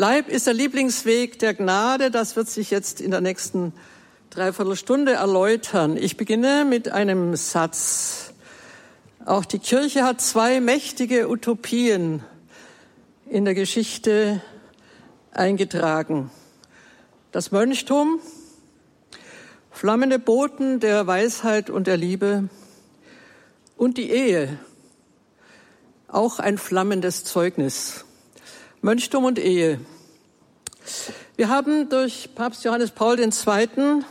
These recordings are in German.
Leib ist der Lieblingsweg der Gnade. Das wird sich jetzt in der nächsten Dreiviertelstunde erläutern. Ich beginne mit einem Satz. Auch die Kirche hat zwei mächtige Utopien in der Geschichte eingetragen. Das Mönchtum, flammende Boten der Weisheit und der Liebe und die Ehe, auch ein flammendes Zeugnis. Mönchtum und Ehe. Wir haben durch Papst Johannes Paul II.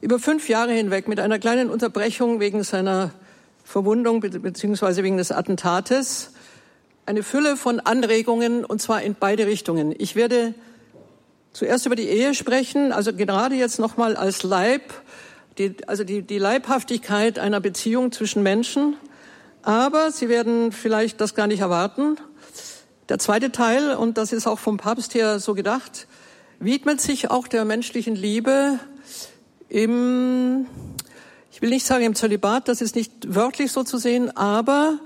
über fünf Jahre hinweg mit einer kleinen Unterbrechung wegen seiner Verwundung beziehungsweise wegen des Attentates eine Fülle von Anregungen und zwar in beide Richtungen. Ich werde zuerst über die Ehe sprechen, also gerade jetzt nochmal als Leib, die, also die, die Leibhaftigkeit einer Beziehung zwischen Menschen. Aber Sie werden vielleicht das gar nicht erwarten. Der zweite Teil, und das ist auch vom Papst her so gedacht, widmet sich auch der menschlichen Liebe im, ich will nicht sagen im Zölibat, das ist nicht wörtlich so zu sehen, aber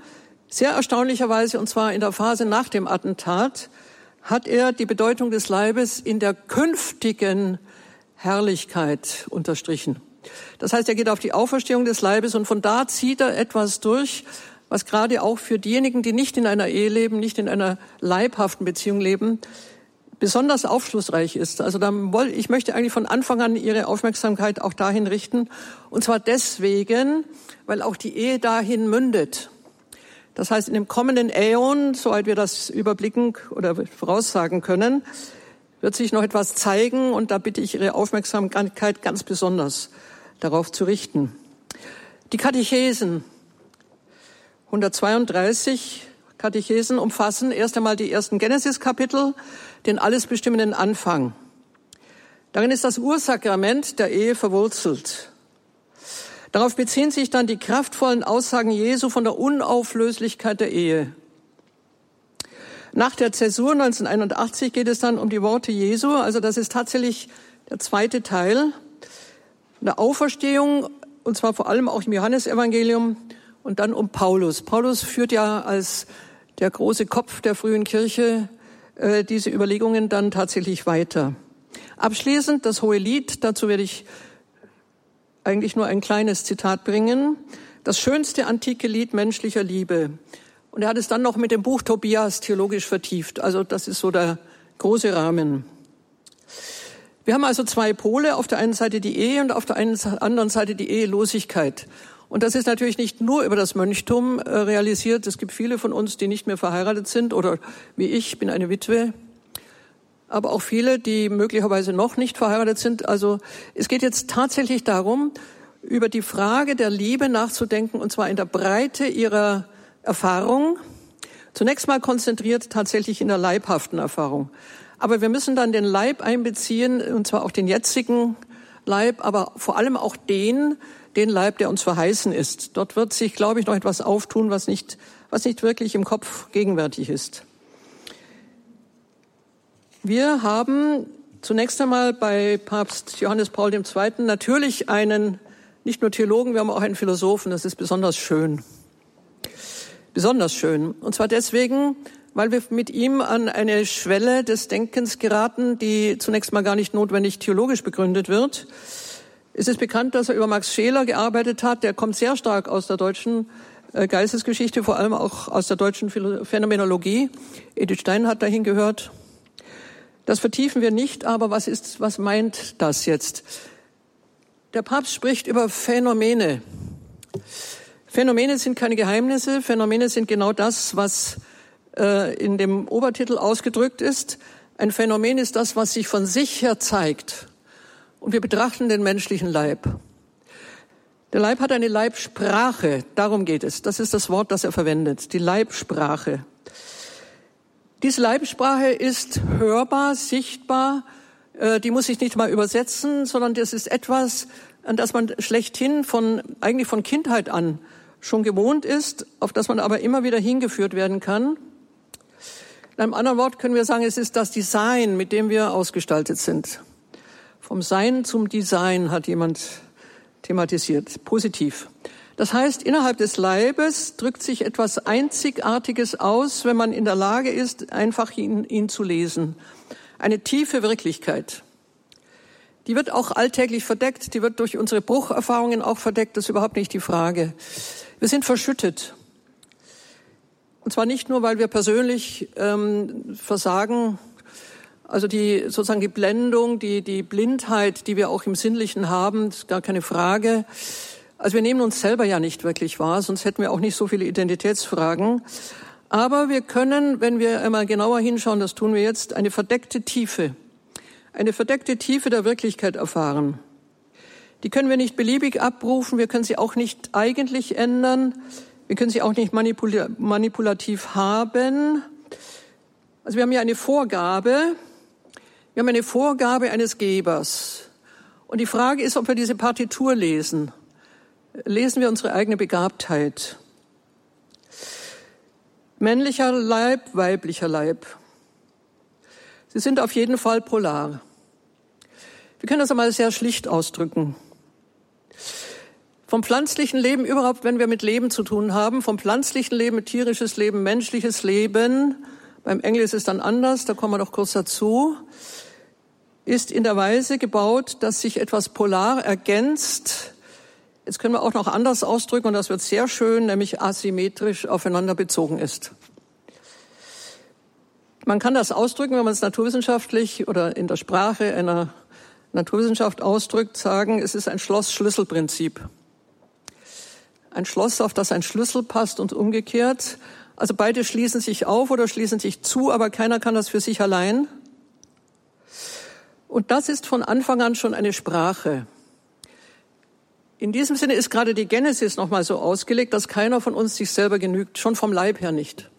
sehr erstaunlicherweise, und zwar in der Phase nach dem Attentat, hat er die Bedeutung des Leibes in der künftigen Herrlichkeit unterstrichen. Das heißt, er geht auf die Auferstehung des Leibes und von da zieht er etwas durch, was gerade auch für diejenigen, die nicht in einer Ehe leben, nicht in einer leibhaften Beziehung leben, besonders aufschlussreich ist. Also woll, ich möchte eigentlich von Anfang an Ihre Aufmerksamkeit auch dahin richten. Und zwar deswegen, weil auch die Ehe dahin mündet. Das heißt, in dem kommenden Äon, soweit wir das überblicken oder voraussagen können, wird sich noch etwas zeigen und da bitte ich Ihre Aufmerksamkeit ganz besonders darauf zu richten. Die Katechesen, 132 Katechesen umfassen erst einmal die ersten Genesis-Kapitel, den alles bestimmenden Anfang. Darin ist das Ursakrament der Ehe verwurzelt. Darauf beziehen sich dann die kraftvollen Aussagen Jesu von der Unauflöslichkeit der Ehe. Nach der Zäsur 1981 geht es dann um die Worte Jesu, also das ist tatsächlich der zweite Teil der Auferstehung, und zwar vor allem auch im Johannesevangelium und dann um Paulus. Paulus führt ja als der große Kopf der frühen Kirche äh, diese Überlegungen dann tatsächlich weiter. Abschließend das Hohe Lied, dazu werde ich eigentlich nur ein kleines Zitat bringen. Das schönste antike Lied menschlicher Liebe. Und er hat es dann noch mit dem Buch Tobias theologisch vertieft. Also das ist so der große Rahmen. Wir haben also zwei Pole, auf der einen Seite die Ehe und auf der anderen Seite die Ehelosigkeit. Und das ist natürlich nicht nur über das Mönchtum äh, realisiert. Es gibt viele von uns, die nicht mehr verheiratet sind oder wie ich, bin eine Witwe aber auch viele, die möglicherweise noch nicht verheiratet sind. Also es geht jetzt tatsächlich darum, über die Frage der Liebe nachzudenken, und zwar in der Breite ihrer Erfahrung. Zunächst mal konzentriert tatsächlich in der leibhaften Erfahrung. Aber wir müssen dann den Leib einbeziehen, und zwar auch den jetzigen Leib, aber vor allem auch den, den Leib, der uns verheißen ist. Dort wird sich, glaube ich, noch etwas auftun, was nicht, was nicht wirklich im Kopf gegenwärtig ist. Wir haben zunächst einmal bei Papst Johannes Paul II. natürlich einen, nicht nur Theologen, wir haben auch einen Philosophen, das ist besonders schön. Besonders schön. Und zwar deswegen, weil wir mit ihm an eine Schwelle des Denkens geraten, die zunächst mal gar nicht notwendig theologisch begründet wird. Es ist bekannt, dass er über Max Scheler gearbeitet hat. Der kommt sehr stark aus der deutschen äh, Geistesgeschichte, vor allem auch aus der deutschen Phänomenologie. Edith Stein hat dahin gehört. Das vertiefen wir nicht, aber was ist, was meint das jetzt? Der Papst spricht über Phänomene. Phänomene sind keine Geheimnisse. Phänomene sind genau das, was äh, in dem Obertitel ausgedrückt ist. Ein Phänomen ist das, was sich von sich her zeigt. Und wir betrachten den menschlichen Leib. Der Leib hat eine Leibsprache. Darum geht es. Das ist das Wort, das er verwendet. Die Leibsprache. Diese Leibsprache ist hörbar, sichtbar, äh, die muss ich nicht mal übersetzen, sondern das ist etwas, an das man schlechthin von, eigentlich von Kindheit an schon gewohnt ist, auf das man aber immer wieder hingeführt werden kann. In einem anderen Wort können wir sagen, es ist das Design, mit dem wir ausgestaltet sind. Vom Sein zum Design hat jemand thematisiert. Positiv. Das heißt, innerhalb des Leibes drückt sich etwas Einzigartiges aus, wenn man in der Lage ist, einfach ihn, ihn zu lesen. Eine tiefe Wirklichkeit. Die wird auch alltäglich verdeckt, die wird durch unsere Brucherfahrungen auch verdeckt, das ist überhaupt nicht die Frage. Wir sind verschüttet. Und zwar nicht nur, weil wir persönlich ähm, versagen, also die sozusagen die Blendung, die, die Blindheit, die wir auch im Sinnlichen haben, ist gar keine Frage. Also wir nehmen uns selber ja nicht wirklich wahr, sonst hätten wir auch nicht so viele Identitätsfragen. Aber wir können, wenn wir einmal genauer hinschauen, das tun wir jetzt, eine verdeckte Tiefe, eine verdeckte Tiefe der Wirklichkeit erfahren. Die können wir nicht beliebig abrufen, wir können sie auch nicht eigentlich ändern, wir können sie auch nicht manipulativ haben. Also wir haben ja eine Vorgabe, wir haben eine Vorgabe eines Gebers. Und die Frage ist, ob wir diese Partitur lesen. Lesen wir unsere eigene Begabtheit. Männlicher Leib, weiblicher Leib. Sie sind auf jeden Fall polar. Wir können das einmal sehr schlicht ausdrücken. Vom pflanzlichen Leben überhaupt, wenn wir mit Leben zu tun haben, vom pflanzlichen Leben, tierisches Leben, menschliches Leben, beim Engel ist es dann anders, da kommen wir noch kurz dazu, ist in der Weise gebaut, dass sich etwas polar ergänzt. Jetzt können wir auch noch anders ausdrücken und das wird sehr schön, nämlich asymmetrisch aufeinander bezogen ist. Man kann das ausdrücken, wenn man es naturwissenschaftlich oder in der Sprache einer Naturwissenschaft ausdrückt, sagen, es ist ein Schloss-Schlüssel-Prinzip. Ein Schloss, auf das ein Schlüssel passt und umgekehrt. Also beide schließen sich auf oder schließen sich zu, aber keiner kann das für sich allein. Und das ist von Anfang an schon eine Sprache. In diesem Sinne ist gerade die Genesis nochmal so ausgelegt, dass keiner von uns sich selber genügt, schon vom Leib her nicht.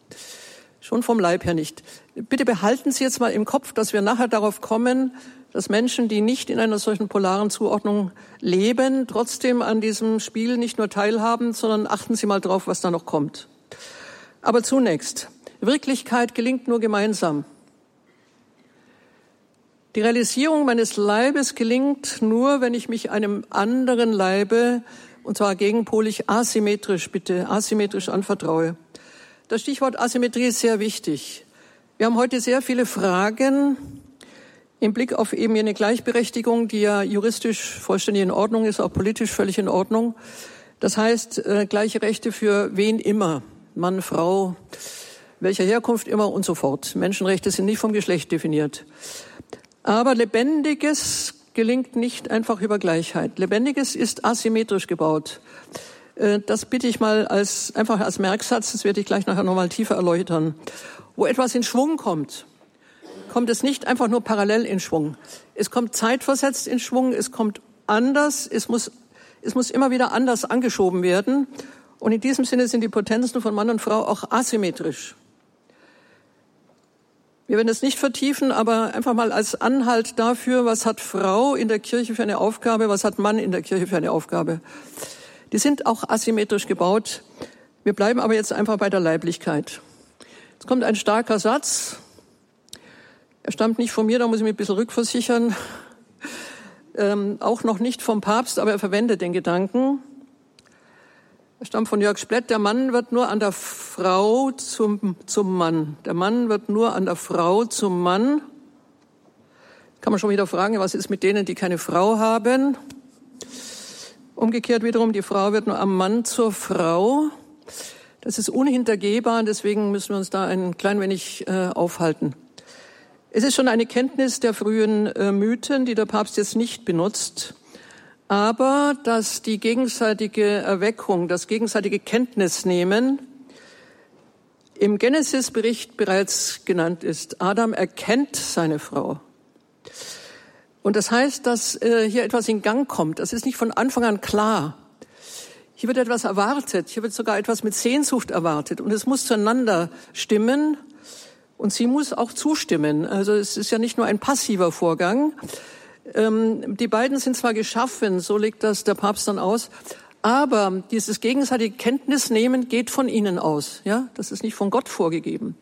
Schon vom Leib her nicht. Bitte behalten Sie jetzt mal im Kopf, dass wir nachher darauf kommen, dass Menschen, die nicht in einer solchen polaren Zuordnung leben, trotzdem an diesem Spiel nicht nur teilhaben, sondern achten Sie mal drauf, was da noch kommt. Aber zunächst, Wirklichkeit gelingt nur gemeinsam. Die Realisierung meines Leibes gelingt nur, wenn ich mich einem anderen Leibe, und zwar gegenpolig asymmetrisch, bitte, asymmetrisch anvertraue. Das Stichwort Asymmetrie ist sehr wichtig. Wir haben heute sehr viele Fragen im Blick auf eben eine Gleichberechtigung, die ja juristisch vollständig in Ordnung ist, auch politisch völlig in Ordnung. Das heißt, äh, gleiche Rechte für wen immer. Mann, Frau, welcher Herkunft immer und so fort. Menschenrechte sind nicht vom Geschlecht definiert. Aber Lebendiges gelingt nicht einfach über Gleichheit. Lebendiges ist asymmetrisch gebaut. Äh, das bitte ich mal als, einfach als Merksatz, das werde ich gleich nachher nochmal tiefer erläutern. Wo etwas in Schwung kommt, kommt es nicht einfach nur parallel in Schwung. Es kommt zeitversetzt in Schwung, es kommt anders, es muss, es muss immer wieder anders angeschoben werden. Und in diesem Sinne sind die Potenzen von Mann und Frau auch asymmetrisch. Wir werden es nicht vertiefen, aber einfach mal als Anhalt dafür, was hat Frau in der Kirche für eine Aufgabe, was hat Mann in der Kirche für eine Aufgabe. Die sind auch asymmetrisch gebaut. Wir bleiben aber jetzt einfach bei der Leiblichkeit. Jetzt kommt ein starker Satz. Er stammt nicht von mir, da muss ich mich ein bisschen rückversichern. Ähm, auch noch nicht vom Papst, aber er verwendet den Gedanken. Stammt von Jörg Splett. Der Mann wird nur an der Frau zum, zum Mann. Der Mann wird nur an der Frau zum Mann. Kann man schon wieder fragen, was ist mit denen, die keine Frau haben? Umgekehrt wiederum, die Frau wird nur am Mann zur Frau. Das ist unhintergehbar und deswegen müssen wir uns da ein klein wenig äh, aufhalten. Es ist schon eine Kenntnis der frühen äh, Mythen, die der Papst jetzt nicht benutzt aber dass die gegenseitige Erweckung, das gegenseitige Kenntnisnehmen im Genesis-Bericht bereits genannt ist. Adam erkennt seine Frau. Und das heißt, dass äh, hier etwas in Gang kommt. Das ist nicht von Anfang an klar. Hier wird etwas erwartet. Hier wird sogar etwas mit Sehnsucht erwartet. Und es muss zueinander stimmen. Und sie muss auch zustimmen. Also es ist ja nicht nur ein passiver Vorgang, ähm, die beiden sind zwar geschaffen, so legt das der Papst dann aus, aber dieses gegenseitige Kenntnisnehmen geht von ihnen aus. Ja, das ist nicht von Gott vorgegeben.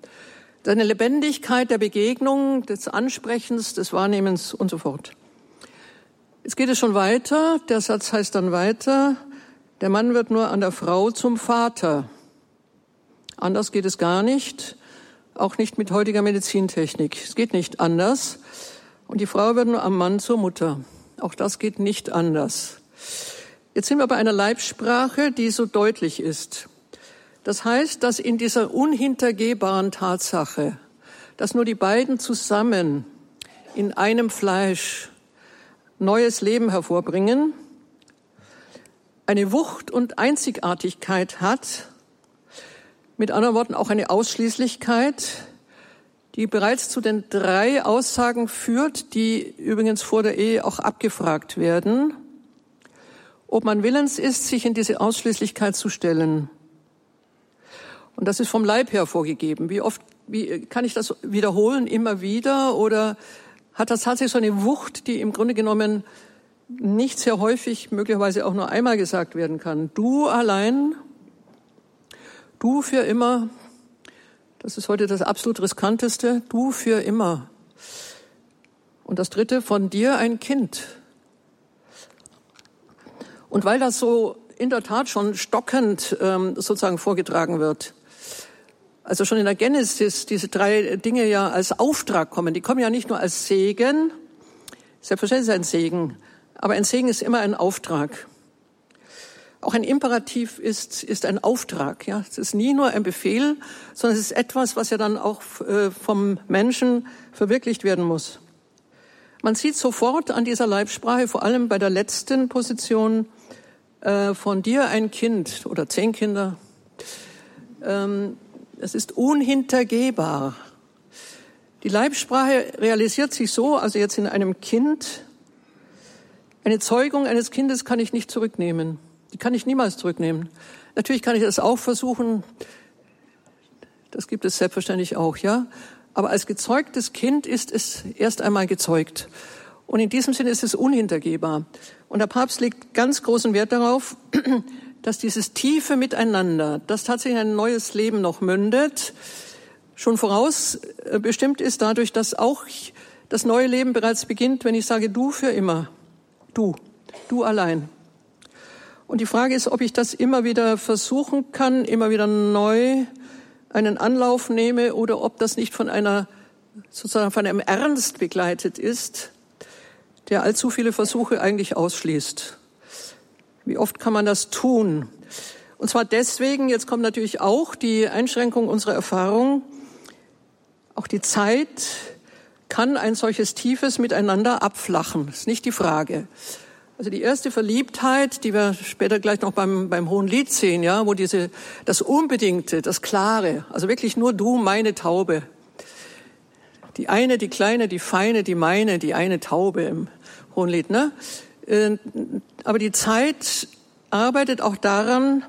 Deine Lebendigkeit der Begegnung, des Ansprechens, des Wahrnehmens und so fort. Jetzt geht es schon weiter. Der Satz heißt dann weiter. Der Mann wird nur an der Frau zum Vater. Anders geht es gar nicht, auch nicht mit heutiger Medizintechnik. Es geht nicht anders. Und die Frau wird nur am Mann zur Mutter. Auch das geht nicht anders. Jetzt sind wir bei einer Leibsprache, die so deutlich ist. Das heißt, dass in dieser unhintergehbaren Tatsache, dass nur die beiden zusammen in einem Fleisch neues Leben hervorbringen, eine Wucht und Einzigartigkeit hat, mit anderen Worten auch eine Ausschließlichkeit, die bereits zu den drei Aussagen führt, die übrigens vor der Ehe auch abgefragt werden, ob man willens ist, sich in diese Ausschließlichkeit zu stellen. Und das ist vom Leib her vorgegeben. Wie oft wie, kann ich das wiederholen, immer wieder? Oder hat das tatsächlich so eine Wucht, die im Grunde genommen nicht sehr häufig, möglicherweise auch nur einmal gesagt werden kann? Du allein, du für immer, das ist heute das absolut riskanteste, du für immer. Und das dritte, von dir ein Kind. Und weil das so in der Tat schon stockend ähm, sozusagen vorgetragen wird, also schon in der Genesis diese drei Dinge ja als Auftrag kommen. Die kommen ja nicht nur als Segen, selbstverständlich ist ein Segen, aber ein Segen ist immer ein Auftrag. Auch ein Imperativ ist, ist ein Auftrag. Ja, es ist nie nur ein Befehl, sondern es ist etwas, was ja dann auch äh, vom Menschen verwirklicht werden muss. Man sieht sofort an dieser Leibsprache, vor allem bei der letzten Position, äh, von dir ein Kind oder zehn Kinder, ähm, es ist unhintergehbar. Die Leibsprache realisiert sich so, also jetzt in einem Kind, eine Zeugung eines Kindes kann ich nicht zurücknehmen. Die kann ich niemals zurücknehmen. Natürlich kann ich das auch versuchen. Das gibt es selbstverständlich auch, ja. Aber als gezeugtes Kind ist es erst einmal gezeugt. Und in diesem Sinne ist es unhintergehbar. Und der Papst legt ganz großen Wert darauf, dass dieses tiefe Miteinander, das tatsächlich ein neues Leben noch mündet, schon vorausbestimmt äh, ist dadurch, dass auch das neue Leben bereits beginnt, wenn ich sage, du für immer, du, du allein. Und die Frage ist, ob ich das immer wieder versuchen kann, immer wieder neu einen Anlauf nehme oder ob das nicht von einer, sozusagen von einem Ernst begleitet ist, der allzu viele Versuche eigentlich ausschließt. Wie oft kann man das tun? Und zwar deswegen, jetzt kommt natürlich auch die Einschränkung unserer Erfahrung, auch die Zeit kann ein solches tiefes Miteinander abflachen. Das ist nicht die Frage. Also die erste Verliebtheit, die wir später gleich noch beim, beim Hohen Lied sehen, ja, wo diese, das Unbedingte, das Klare, also wirklich nur du, meine Taube. Die eine, die kleine, die feine, die meine, die eine Taube im Hohen Lied, ne? Äh, aber die Zeit arbeitet auch daran,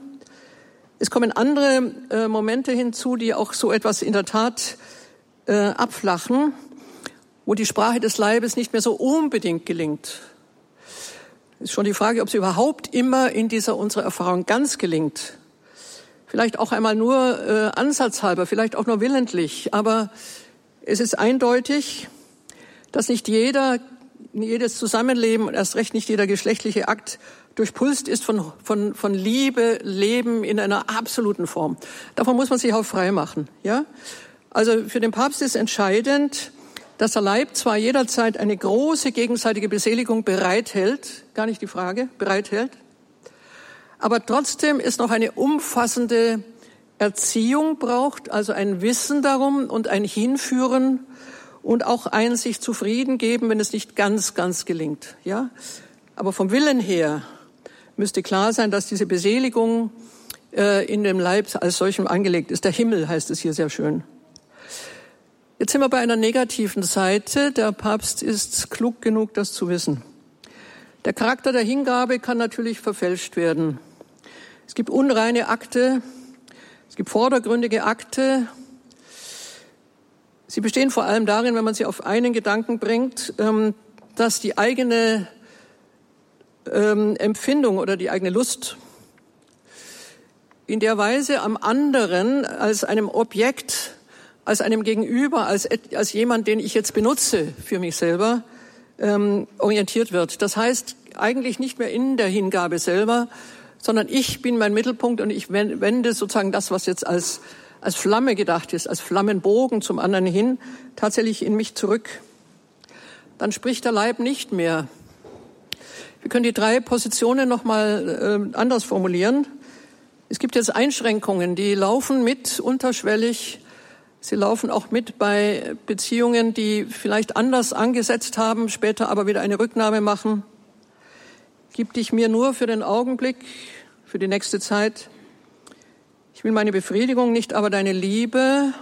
es kommen andere äh, Momente hinzu, die auch so etwas in der Tat äh, abflachen, wo die Sprache des Leibes nicht mehr so unbedingt gelingt. Ist schon die Frage, ob sie überhaupt immer in dieser unserer Erfahrung ganz gelingt. Vielleicht auch einmal nur äh, ansatzhalber, vielleicht auch nur willentlich. Aber es ist eindeutig, dass nicht jeder jedes Zusammenleben und erst recht nicht jeder geschlechtliche Akt durchpulst ist von, von, von Liebe, Leben in einer absoluten Form. Davon muss man sich auch frei machen, ja? Also für den Papst ist entscheidend, dass der Leib zwar jederzeit eine große gegenseitige Beseligung bereithält, gar nicht die Frage, bereithält, aber trotzdem ist noch eine umfassende Erziehung braucht, also ein Wissen darum und ein Hinführen und auch ein sich zufrieden geben, wenn es nicht ganz, ganz gelingt. Ja, aber vom Willen her müsste klar sein, dass diese Beseligung äh, in dem Leib als solchem angelegt ist. Der Himmel heißt es hier sehr schön. Jetzt sind wir bei einer negativen Seite. Der Papst ist klug genug, das zu wissen. Der Charakter der Hingabe kann natürlich verfälscht werden. Es gibt unreine Akte, es gibt vordergründige Akte, Sie bestehen vor allem darin, wenn man sie auf einen Gedanken bringt, ähm, dass die eigene ähm, Empfindung oder die eigene Lust in der Weise am anderen als einem Objekt, als einem Gegenüber, als, als jemand, den ich jetzt benutze für mich selber, ähm, orientiert wird. Das heißt eigentlich nicht mehr in der Hingabe selber, sondern ich bin mein Mittelpunkt und ich wende sozusagen das, was jetzt als, als Flamme gedacht ist, als Flammenbogen zum anderen hin, tatsächlich in mich zurück. Dann spricht der Leib nicht mehr. Wir können die drei Positionen nochmal äh, anders formulieren. Es gibt jetzt Einschränkungen, die laufen mit unterschwellig. Sie laufen auch mit bei Beziehungen, die vielleicht anders angesetzt haben, später aber wieder eine Rücknahme machen. Gib dich mir nur für den Augenblick, für die nächste Zeit. Ich will meine Befriedigung, nicht aber deine Liebe.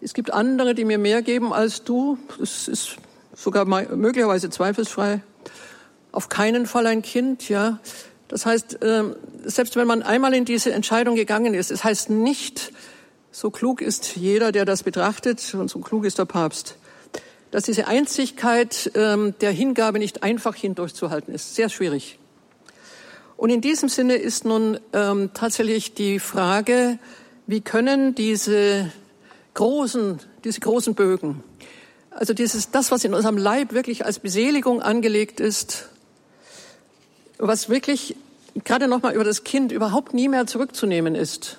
Es gibt andere, die mir mehr geben als du. Das ist sogar möglicherweise zweifelsfrei. Auf keinen Fall ein Kind, ja. Das heißt, ähm, selbst wenn man einmal in diese Entscheidung gegangen ist, es heißt nicht, so klug ist jeder, der das betrachtet, und so klug ist der Papst dass diese Einzigkeit ähm, der Hingabe nicht einfach hindurchzuhalten ist. Sehr schwierig. Und in diesem Sinne ist nun ähm, tatsächlich die Frage, wie können diese großen, diese großen Bögen, also dieses, das, was in unserem Leib wirklich als Beseligung angelegt ist, was wirklich gerade nochmal über das Kind überhaupt nie mehr zurückzunehmen ist,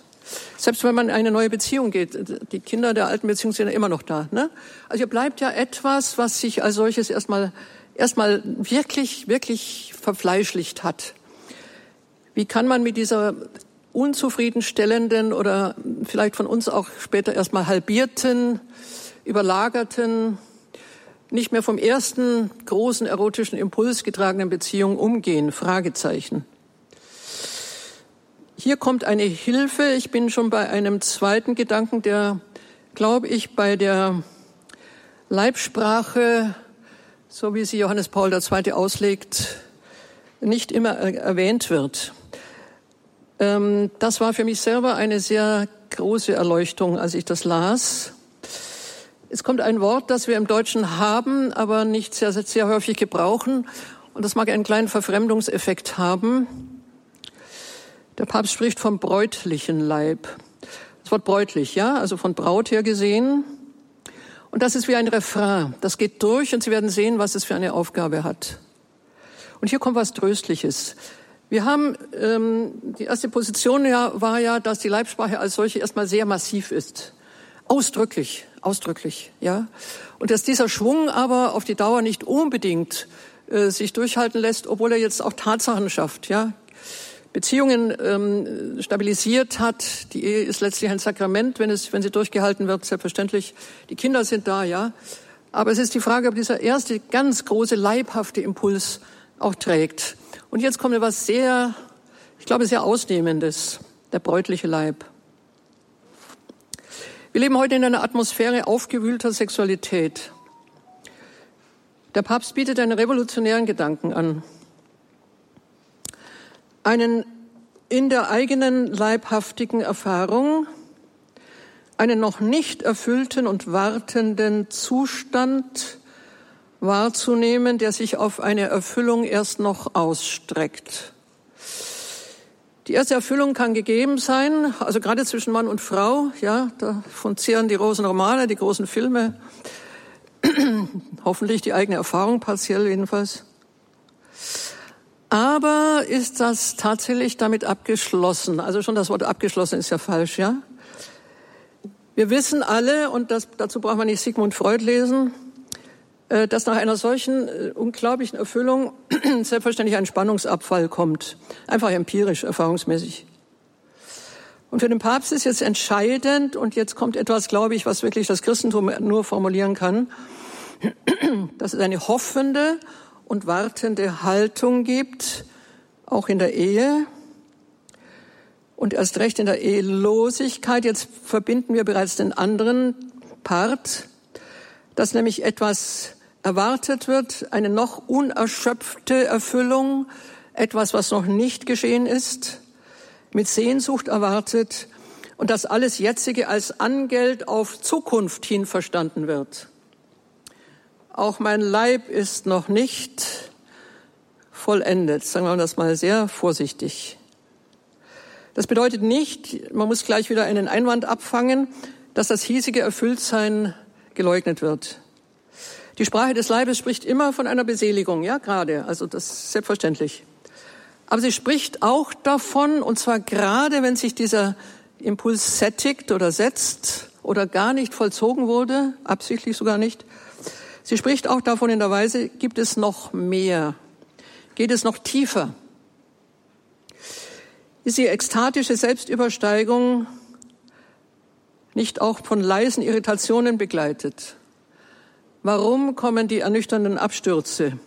selbst wenn man in eine neue Beziehung geht, die Kinder der alten Beziehung sind ja immer noch da. Ne? Also hier bleibt ja etwas, was sich als solches erstmal erstmal wirklich, wirklich verfleischlicht hat. Wie kann man mit dieser unzufriedenstellenden oder vielleicht von uns auch später erstmal halbierten, überlagerten, nicht mehr vom ersten großen erotischen Impuls getragenen Beziehung umgehen? Fragezeichen. Hier kommt eine Hilfe. Ich bin schon bei einem zweiten Gedanken, der, glaube ich, bei der Leibsprache, so wie sie Johannes Paul II. auslegt, nicht immer erwähnt wird. Ähm, das war für mich selber eine sehr große Erleuchtung, als ich das las. Es kommt ein Wort, das wir im Deutschen haben, aber nicht sehr, sehr häufig gebrauchen. Und das mag einen kleinen Verfremdungseffekt haben. Der Papst spricht vom bräutlichen Leib. Das Wort bräutlich, ja, also von Braut her gesehen. Und das ist wie ein Refrain. Das geht durch und Sie werden sehen, was es für eine Aufgabe hat. Und hier kommt was Tröstliches. Wir haben ähm, die erste Position ja, war ja, dass die Leibsprache als solche erstmal sehr massiv ist, ausdrücklich, ausdrücklich, ja, und dass dieser Schwung aber auf die Dauer nicht unbedingt äh, sich durchhalten lässt, obwohl er jetzt auch Tatsachen schafft, ja. Beziehungen ähm, stabilisiert hat. Die Ehe ist letztlich ein Sakrament, wenn, es, wenn sie durchgehalten wird, selbstverständlich. Die Kinder sind da, ja. Aber es ist die Frage, ob dieser erste ganz große leibhafte Impuls auch trägt. Und jetzt kommt etwas sehr, ich glaube, sehr Ausnehmendes, der bräutliche Leib. Wir leben heute in einer Atmosphäre aufgewühlter Sexualität. Der Papst bietet einen revolutionären Gedanken an einen in der eigenen leibhaftigen Erfahrung, einen noch nicht erfüllten und wartenden Zustand wahrzunehmen, der sich auf eine Erfüllung erst noch ausstreckt. Die erste Erfüllung kann gegeben sein, also gerade zwischen Mann und Frau, ja, davon zehren die großen Romane, die großen Filme, hoffentlich die eigene Erfahrung, partiell jedenfalls. Aber ist das tatsächlich damit abgeschlossen? Also schon das Wort abgeschlossen ist ja falsch, ja? Wir wissen alle, und das, dazu braucht man nicht Sigmund Freud lesen, äh, dass nach einer solchen äh, unglaublichen Erfüllung selbstverständlich ein Spannungsabfall kommt. Einfach empirisch, erfahrungsmäßig. Und für den Papst ist jetzt entscheidend, und jetzt kommt etwas, glaube ich, was wirklich das Christentum nur formulieren kann, dass es eine hoffende und wartende Haltung gibt, auch in der Ehe und erst recht in der Ehelosigkeit. Jetzt verbinden wir bereits den anderen Part, dass nämlich etwas erwartet wird, eine noch unerschöpfte Erfüllung, etwas, was noch nicht geschehen ist, mit Sehnsucht erwartet und dass alles Jetzige als Angeld auf Zukunft hin verstanden wird. Auch mein Leib ist noch nicht vollendet. Sagen wir das mal sehr vorsichtig. Das bedeutet nicht, man muss gleich wieder einen Einwand abfangen, dass das hiesige Erfülltsein geleugnet wird. Die Sprache des Leibes spricht immer von einer Beseligung, ja, gerade. Also das ist selbstverständlich. Aber sie spricht auch davon, und zwar gerade, wenn sich dieser Impuls sättigt oder setzt oder gar nicht vollzogen wurde, absichtlich sogar nicht. Sie spricht auch davon in der Weise, gibt es noch mehr? Geht es noch tiefer? Ist die ekstatische Selbstübersteigung nicht auch von leisen Irritationen begleitet? Warum kommen die ernüchternden Abstürze?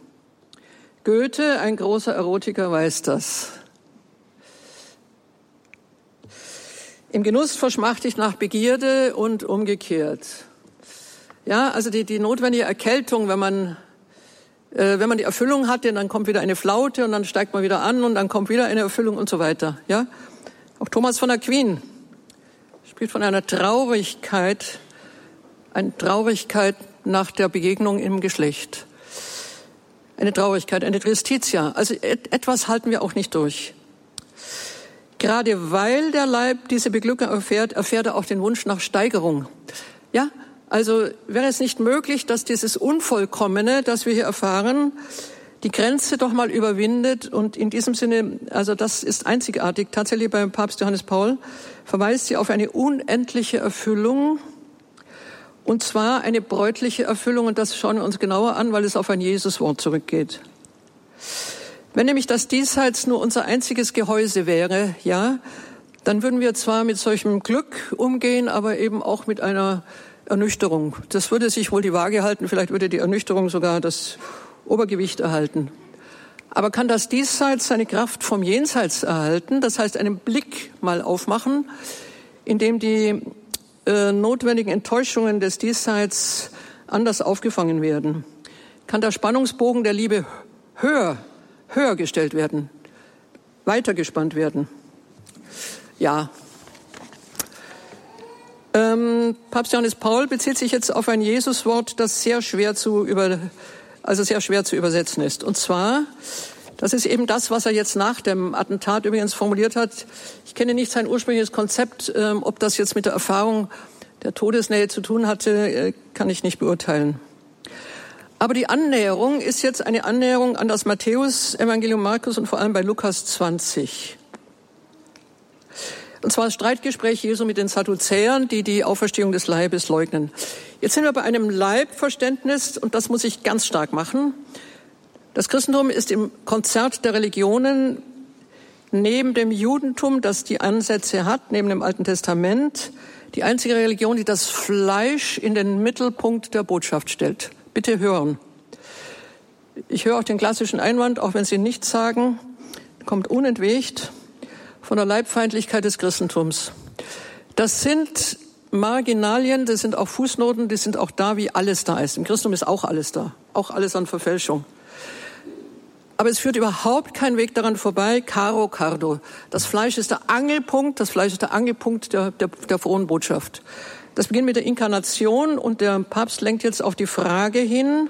Goethe, ein großer Erotiker, weiß das. Im Genuss verschmacht ich nach Begierde und umgekehrt. Ja, also die, die notwendige Erkältung, wenn man, äh, wenn man die Erfüllung hatte, dann kommt wieder eine Flaute und dann steigt man wieder an und dann kommt wieder eine Erfüllung und so weiter. Ja, auch Thomas von Aquin spricht von einer Traurigkeit, eine Traurigkeit nach der Begegnung im Geschlecht. Eine Traurigkeit, eine Tristitia. Also etwas halten wir auch nicht durch. Gerade weil der Leib diese Beglückung erfährt, erfährt er auch den Wunsch nach Steigerung. Ja, also wäre es nicht möglich, dass dieses Unvollkommene, das wir hier erfahren, die Grenze doch mal überwindet und in diesem Sinne, also das ist einzigartig, tatsächlich beim Papst Johannes Paul verweist sie auf eine unendliche Erfüllung und zwar eine bräutliche Erfüllung, und das schauen wir uns genauer an, weil es auf ein Jesuswort zurückgeht. Wenn nämlich das Diesseits nur unser einziges Gehäuse wäre, ja, dann würden wir zwar mit solchem Glück umgehen, aber eben auch mit einer Ernüchterung. Das würde sich wohl die Waage halten, vielleicht würde die Ernüchterung sogar das Obergewicht erhalten. Aber kann das Diesseits seine Kraft vom Jenseits erhalten? Das heißt, einen Blick mal aufmachen, in dem die äh, notwendigen Enttäuschungen des Diesseits anders aufgefangen werden? Kann der Spannungsbogen der Liebe höher, höher gestellt werden, weiter gespannt werden? Ja. Ähm, Papst Johannes Paul bezieht sich jetzt auf ein Jesuswort, das sehr schwer zu über, also sehr schwer zu übersetzen ist. Und zwar das ist eben das, was er jetzt nach dem Attentat übrigens formuliert hat. Ich kenne nicht sein ursprüngliches Konzept. Ähm, ob das jetzt mit der Erfahrung der Todesnähe zu tun hatte, äh, kann ich nicht beurteilen. Aber die Annäherung ist jetzt eine Annäherung an das Matthäus-Evangelium Markus und vor allem bei Lukas 20. Und zwar das Streitgespräch Jesu mit den Sadduzäern, die die Auferstehung des Leibes leugnen. Jetzt sind wir bei einem Leibverständnis und das muss ich ganz stark machen. Das Christentum ist im Konzert der Religionen neben dem Judentum, das die Ansätze hat, neben dem Alten Testament, die einzige Religion, die das Fleisch in den Mittelpunkt der Botschaft stellt. Bitte hören. Ich höre auch den klassischen Einwand, auch wenn Sie nichts sagen, kommt unentwegt von der Leibfeindlichkeit des Christentums. Das sind Marginalien, das sind auch Fußnoten, die sind auch da, wie alles da ist. Im Christentum ist auch alles da, auch alles an Verfälschung. Aber es führt überhaupt kein Weg daran vorbei. Caro Cardo. Das Fleisch ist der Angelpunkt, das Fleisch ist der Angelpunkt der, der, der frohen Botschaft. Das beginnt mit der Inkarnation und der Papst lenkt jetzt auf die Frage hin,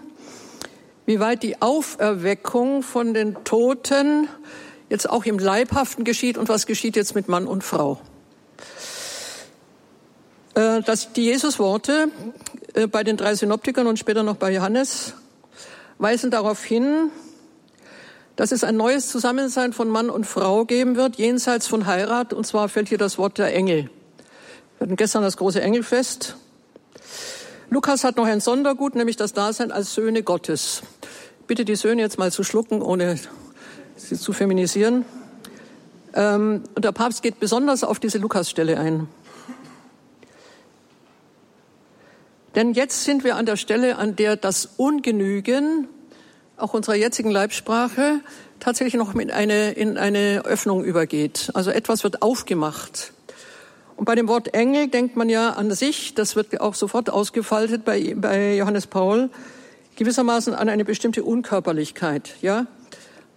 wie weit die Auferweckung von den Toten jetzt auch im Leibhaften geschieht und was geschieht jetzt mit Mann und Frau. Äh, das, die Jesusworte äh, bei den drei Synoptikern und später noch bei Johannes weisen darauf hin, dass es ein neues Zusammensein von Mann und Frau geben wird, jenseits von Heirat. Und zwar fällt hier das Wort der Engel. Wir hatten gestern das große Engelfest. Lukas hat noch ein Sondergut, nämlich das Dasein als Söhne Gottes. Bitte die Söhne jetzt mal zu schlucken, ohne sie zu feminisieren. Ähm, und der Papst geht besonders auf diese Lukasstelle ein. Denn jetzt sind wir an der Stelle, an der das Ungenügen auch unserer jetzigen Leibsprache tatsächlich noch mit eine, in eine Öffnung übergeht. Also etwas wird aufgemacht. Und bei dem Wort Engel denkt man ja an sich, das wird auch sofort ausgefaltet bei, bei Johannes Paul, gewissermaßen an eine bestimmte Unkörperlichkeit, ja.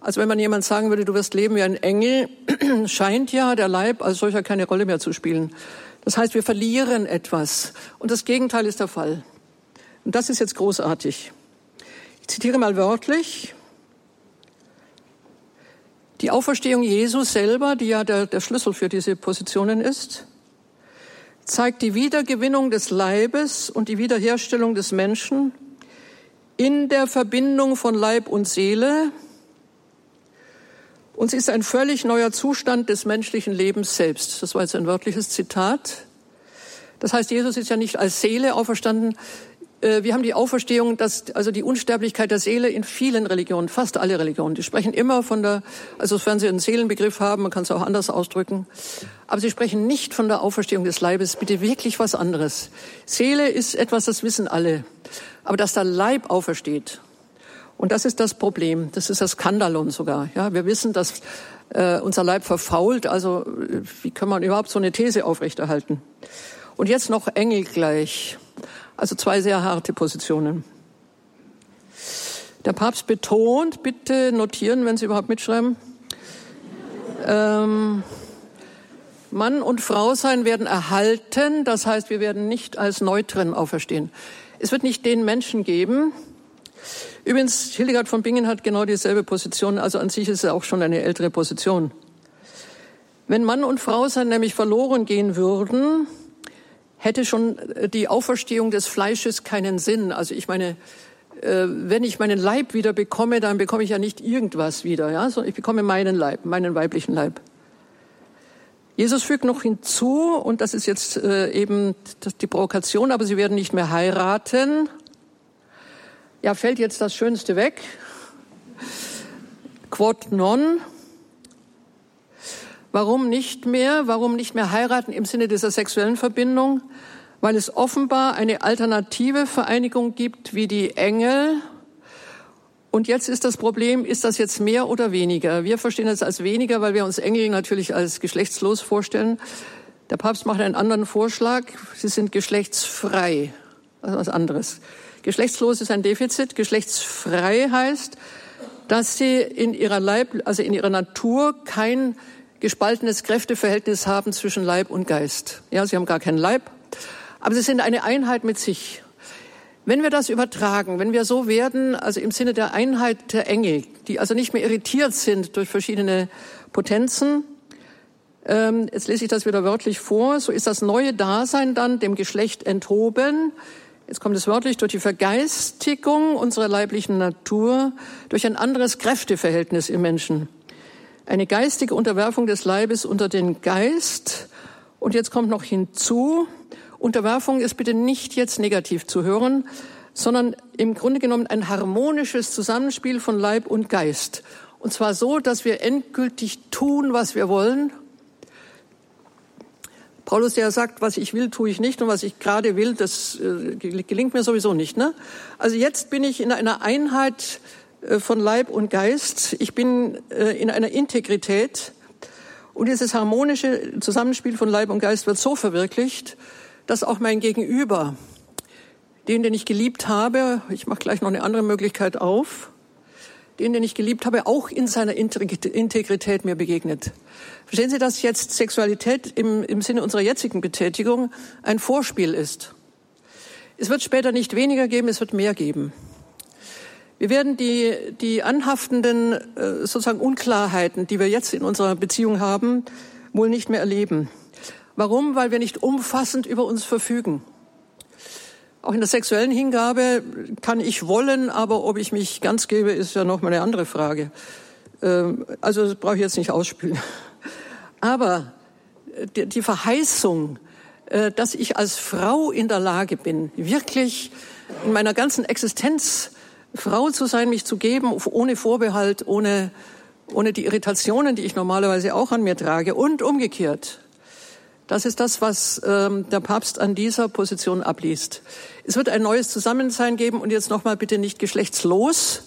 Also wenn man jemand sagen würde, du wirst leben wie ein Engel, scheint ja der Leib als solcher keine Rolle mehr zu spielen. Das heißt, wir verlieren etwas. Und das Gegenteil ist der Fall. Und das ist jetzt großartig. Ich zitiere mal wörtlich. Die Auferstehung Jesu selber, die ja der, der Schlüssel für diese Positionen ist, zeigt die Wiedergewinnung des Leibes und die Wiederherstellung des Menschen in der Verbindung von Leib und Seele Uns ist ein völlig neuer Zustand des menschlichen Lebens selbst. Das war jetzt ein wörtliches Zitat. Das heißt, Jesus ist ja nicht als Seele auferstanden. Äh, wir haben die Auferstehung, dass, also die Unsterblichkeit der Seele in vielen Religionen, fast alle Religionen, die sprechen immer von der, also sofern sie einen Seelenbegriff haben, man kann es auch anders ausdrücken, aber sie sprechen nicht von der Auferstehung des Leibes, bitte wirklich was anderes. Seele ist etwas, das wissen alle, aber dass der Leib aufersteht, und das ist das Problem, das ist das Skandalon sogar. Ja, wir wissen, dass äh, unser Leib verfault, also wie kann man überhaupt so eine These aufrechterhalten? Und jetzt noch Engel gleich. Also zwei sehr harte Positionen. Der Papst betont, bitte notieren, wenn Sie überhaupt mitschreiben, ähm, Mann und Frau sein werden erhalten, das heißt, wir werden nicht als Neutren auferstehen. Es wird nicht den Menschen geben. Übrigens, Hildegard von Bingen hat genau dieselbe Position, also an sich ist es auch schon eine ältere Position. Wenn Mann und Frau sein nämlich verloren gehen würden, hätte schon äh, die Auferstehung des Fleisches keinen Sinn. Also ich meine, äh, wenn ich meinen Leib wieder bekomme, dann bekomme ich ja nicht irgendwas wieder, ja, sondern ich bekomme meinen Leib, meinen weiblichen Leib. Jesus fügt noch hinzu, und das ist jetzt äh, eben die Provokation, aber sie werden nicht mehr heiraten. Ja, fällt jetzt das Schönste weg. Quod non. Warum nicht mehr? Warum nicht mehr heiraten im Sinne dieser sexuellen Verbindung? Weil es offenbar eine alternative Vereinigung gibt wie die Engel. Und jetzt ist das Problem, ist das jetzt mehr oder weniger? Wir verstehen es als weniger, weil wir uns Engel natürlich als geschlechtslos vorstellen. Der Papst macht einen anderen Vorschlag. Sie sind geschlechtsfrei. Also was anderes. Geschlechtslos ist ein Defizit. Geschlechtsfrei heißt, dass sie in ihrer Leib, also in ihrer Natur kein gespaltenes Kräfteverhältnis haben zwischen Leib und Geist. Ja, sie haben gar keinen Leib, aber sie sind eine Einheit mit sich. Wenn wir das übertragen, wenn wir so werden, also im Sinne der Einheit der Engel, die also nicht mehr irritiert sind durch verschiedene Potenzen, ähm, jetzt lese ich das wieder wörtlich vor, so ist das neue Dasein dann dem Geschlecht enthoben, jetzt kommt es wörtlich, durch die Vergeistigung unserer leiblichen Natur, durch ein anderes Kräfteverhältnis im Menschen eine geistige Unterwerfung des Leibes unter den Geist. Und jetzt kommt noch hinzu, Unterwerfung ist bitte nicht jetzt negativ zu hören, sondern im Grunde genommen ein harmonisches Zusammenspiel von Leib und Geist. Und zwar so, dass wir endgültig tun, was wir wollen. Paulus, der sagt, was ich will, tue ich nicht und was ich gerade will, das äh, gelingt mir sowieso nicht. Ne? Also jetzt bin ich in einer Einheit äh, von Leib und Geist. Ich bin äh, in einer Integrität. Und dieses harmonische Zusammenspiel von Leib und Geist wird so verwirklicht, dass auch mein Gegenüber, den, den ich geliebt habe, ich mache gleich noch eine andere Möglichkeit auf, den, den ich geliebt habe, auch in seiner Integrität mir begegnet. Verstehen Sie, dass jetzt Sexualität im, im Sinne unserer jetzigen Betätigung ein Vorspiel ist? Es wird später nicht weniger geben, es wird mehr geben. Wir werden die, die anhaftenden äh, sozusagen Unklarheiten, die wir jetzt in unserer Beziehung haben, wohl nicht mehr erleben. Warum? Weil wir nicht umfassend über uns verfügen. Auch in der sexuellen Hingabe kann ich wollen, aber ob ich mich ganz gebe, ist ja noch mal eine andere Frage. Ähm, also das brauche ich jetzt nicht ausspülen. Aber äh, die Verheißung, äh, dass ich als Frau in der Lage bin, wirklich in meiner ganzen Existenz Frau zu sein, mich zu geben, ohne Vorbehalt, ohne, ohne die Irritationen, die ich normalerweise auch an mir trage und umgekehrt. Das ist das, was ähm, der Papst an dieser Position abliest. Es wird ein neues Zusammensein geben und jetzt nochmal bitte nicht geschlechtslos.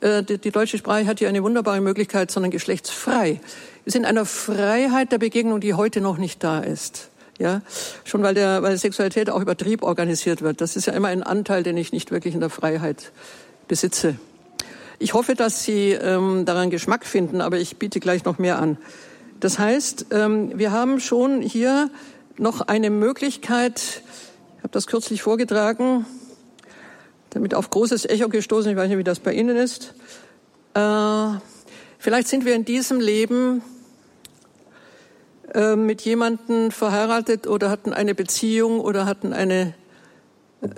Äh, die, deutsche Sprache hat hier eine wunderbare Möglichkeit, sondern geschlechtsfrei. Wir sind in einer Freiheit der Begegnung, die heute noch nicht da ist. Ja, schon weil der, weil Sexualität auch über Trieb organisiert wird. Das ist ja immer ein Anteil, den ich nicht wirklich in der Freiheit besitze. Ich hoffe, dass Sie ähm, daran Geschmack finden, aber ich biete gleich noch mehr an. Das heißt, ähm, wir haben schon hier noch eine Möglichkeit, ich habe das kürzlich vorgetragen, damit auf großes Echo gestoßen, ich weiß nicht, wie das bei Ihnen ist. Äh, vielleicht sind wir in diesem Leben äh, mit jemandem verheiratet oder hatten eine Beziehung oder hatten eine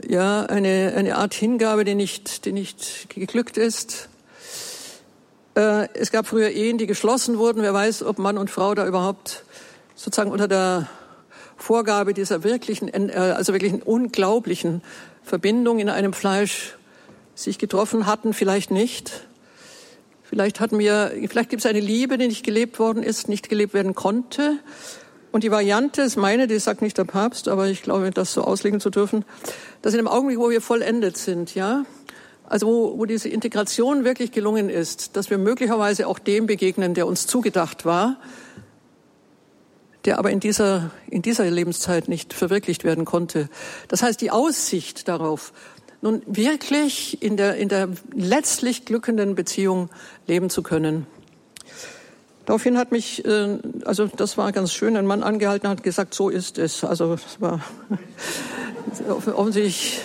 ja, eine, eine Art Hingabe, die nicht, die nicht geglückt ist. Äh, es gab früher Ehen, die geschlossen wurden. Wer weiß, ob Mann und Frau da überhaupt sozusagen unter der Vorgabe dieser wirklichen, äh, also wirklichen unglaublichen Verbindung in einem Fleisch sich getroffen hatten, vielleicht nicht. Vielleicht hatten wir, vielleicht gibt es eine Liebe, die nicht gelebt worden ist, nicht gelebt werden konnte. Und die Variante ist meine, die sagt nicht der Papst, aber ich glaube, das so auslegen zu dürfen, dass in dem Augenblick, wo wir vollendet sind, ja, also wo, wo diese Integration wirklich gelungen ist, dass wir möglicherweise auch dem begegnen, der uns zugedacht war, der aber in dieser, in dieser Lebenszeit nicht verwirklicht werden konnte. Das heißt, die Aussicht darauf, nun wirklich in der, in der letztlich glückenden Beziehung leben zu können. Daraufhin hat mich, äh, also das war ganz schön, ein Mann angehalten hat gesagt, so ist es. Also es war offensichtlich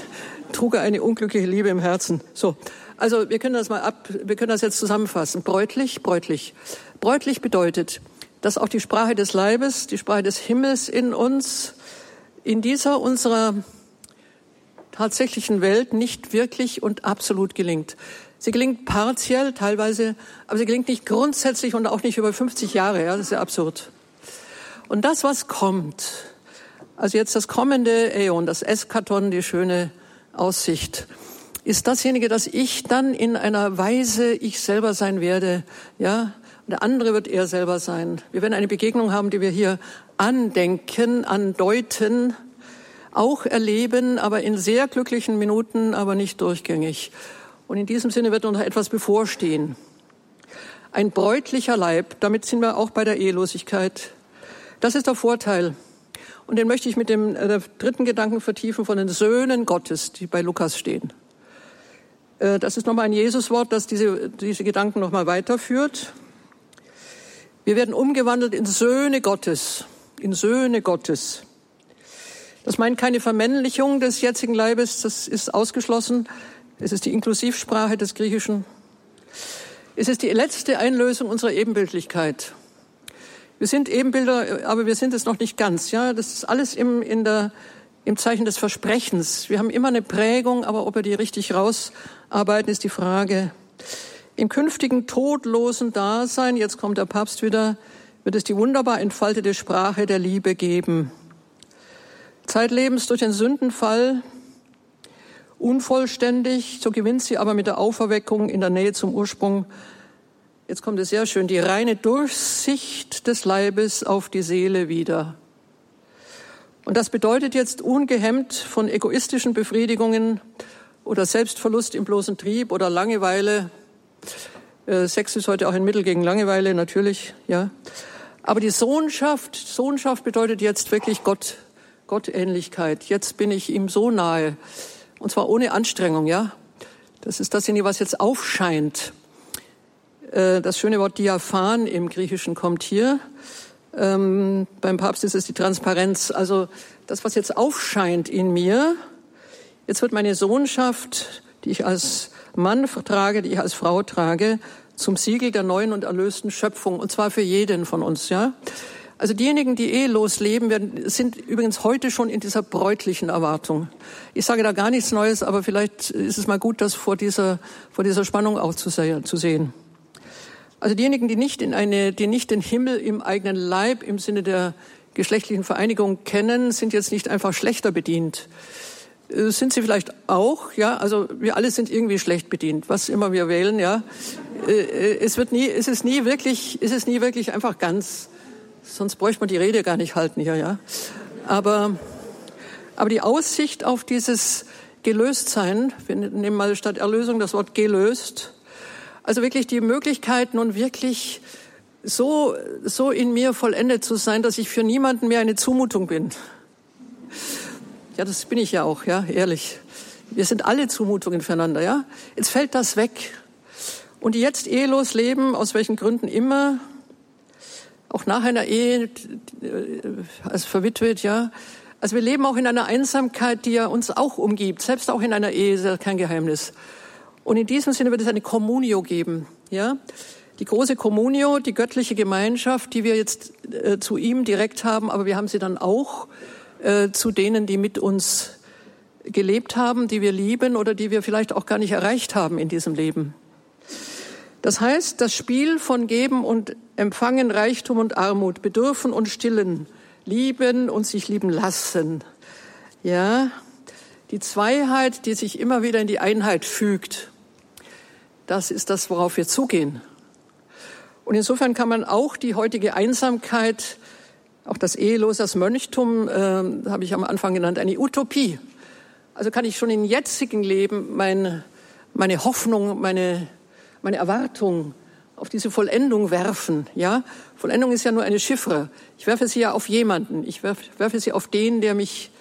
trug er eine unglückliche Liebe im Herzen. So, also wir können das mal ab, wir können das jetzt zusammenfassen. Bräutlich, bräutlich. Bräutlich bedeutet, dass auch die Sprache des Leibes, die Sprache des Himmels in uns, in dieser unserer tatsächlichen Welt nicht wirklich und absolut gelingt. Sie gelingt partiell teilweise, aber sie gelingt nicht grundsätzlich und auch nicht über 50 Jahre. Ja, das ist ja absurd. Und das, was kommt, also jetzt das kommende Äon, das Eskaton, die schöne Aussicht, ist dasjenige, dass ich dann in einer Weise ich selber sein werde, ja. Der andere wird er selber sein. Wir werden eine Begegnung haben, die wir hier andenken, andeuten, auch erleben, aber in sehr glücklichen Minuten, aber nicht durchgängig. Und in diesem Sinne wird noch etwas bevorstehen. Ein bräutlicher Leib, damit sind wir auch bei der Ehelosigkeit. Das ist der Vorteil. Und den möchte ich mit dem äh, dritten Gedanken vertiefen von den Söhnen Gottes, die bei Lukas stehen. Äh, das ist nochmal ein Jesuswort, das diese, diese Gedanken nochmal weiterführt. Wir werden umgewandelt in Söhne Gottes, in Söhne Gottes. Das meint keine Vermännlichung des jetzigen Leibes, das ist ausgeschlossen. Es ist die Inklusivsprache des Griechischen. Es ist die letzte Einlösung unserer Ebenbildlichkeit. Wir sind Ebenbilder, aber wir sind es noch nicht ganz. Ja, das ist alles im, in der, im Zeichen des Versprechens. Wir haben immer eine Prägung, aber ob wir die richtig rausarbeiten, ist die Frage. Im künftigen todlosen Dasein, jetzt kommt der Papst wieder, wird es die wunderbar entfaltete Sprache der Liebe geben. Zeitlebens durch den Sündenfall unvollständig, so gewinnt sie aber mit der Auferweckung in der Nähe zum Ursprung jetzt kommt es sehr schön, die reine Durchsicht des Leibes auf die Seele wieder. Und das bedeutet jetzt ungehemmt von egoistischen Befriedigungen oder Selbstverlust im bloßen Trieb oder Langeweile. Äh, Sex ist heute auch ein Mittel gegen Langeweile, natürlich, ja. Aber die Sohnschaft, Sohnschaft bedeutet jetzt wirklich Gott, Gottähnlichkeit. Jetzt bin ich ihm so nahe. Und zwar ohne Anstrengung, ja. Das ist dasjenige, was jetzt aufscheint. Äh, das schöne Wort Diaphan im Griechischen kommt hier. Ähm, beim Papst ist es die Transparenz. Also das, was jetzt aufscheint in mir, jetzt wird meine Sohnschaft, die ich als Mann trage, die ich als Frau trage, zum Siegel der neuen und erlösten Schöpfung. Und zwar für jeden von uns, ja. Also diejenigen, die ehelos leben, werden, sind übrigens heute schon in dieser bräutlichen Erwartung. Ich sage da gar nichts Neues, aber vielleicht ist es mal gut, das vor dieser, vor dieser Spannung auch zu sehen. Also diejenigen, die nicht in eine, die nicht den Himmel im eigenen Leib im Sinne der geschlechtlichen Vereinigung kennen, sind jetzt nicht einfach schlechter bedient. Äh, sind sie vielleicht auch, ja? Also wir alle sind irgendwie schlecht bedient, was immer wir wählen, ja. Äh, äh, es wird nie, es ist nie wirklich, es ist nie wirklich einfach ganz. Sonst bräuchte man die Rede gar nicht halten hier, ja. Aber, aber die Aussicht auf dieses Gelöstsein, wir nehmen mal statt Erlösung das Wort gelöst, also wirklich die Möglichkeit, nun wirklich so, so in mir vollendet zu sein, dass ich für niemanden mehr eine Zumutung bin. Ja, das bin ich ja auch, ja, ehrlich. Wir sind alle Zumutungen füreinander, ja. Jetzt fällt das weg. Und die jetzt ehelos leben, aus welchen Gründen immer, auch nach einer Ehe, äh, als verwitwet, ja. Also wir leben auch in einer Einsamkeit, die ja uns auch umgibt. Selbst auch in einer Ehe ist ja kein Geheimnis. Und in diesem Sinne wird es eine Communio geben, ja. Die große Communio, die göttliche Gemeinschaft, die wir jetzt äh, zu ihm direkt haben, aber wir haben sie dann auch äh, zu denen, die mit uns gelebt haben, die wir lieben oder die wir vielleicht auch gar nicht erreicht haben in diesem Leben. Das heißt, das Spiel von Geben und Empfangen, Reichtum und Armut, Bedürfen und Stillen, Lieben und sich lieben lassen. Ja, die Zweiheit, die sich immer wieder in die Einheit fügt. Das ist das, worauf wir zugehen. Und insofern kann man auch die heutige Einsamkeit, auch das ehelose, das Mönchtum, äh, habe ich am Anfang genannt, eine Utopie. Also kann ich schon im jetzigen Leben meine, meine Hoffnung, meine, meine Erwartung auf diese Vollendung werfen. Ja, Vollendung ist ja nur eine Chiffre. Ich werfe sie ja auf jemanden. Ich werfe, werfe sie auf den, der mich,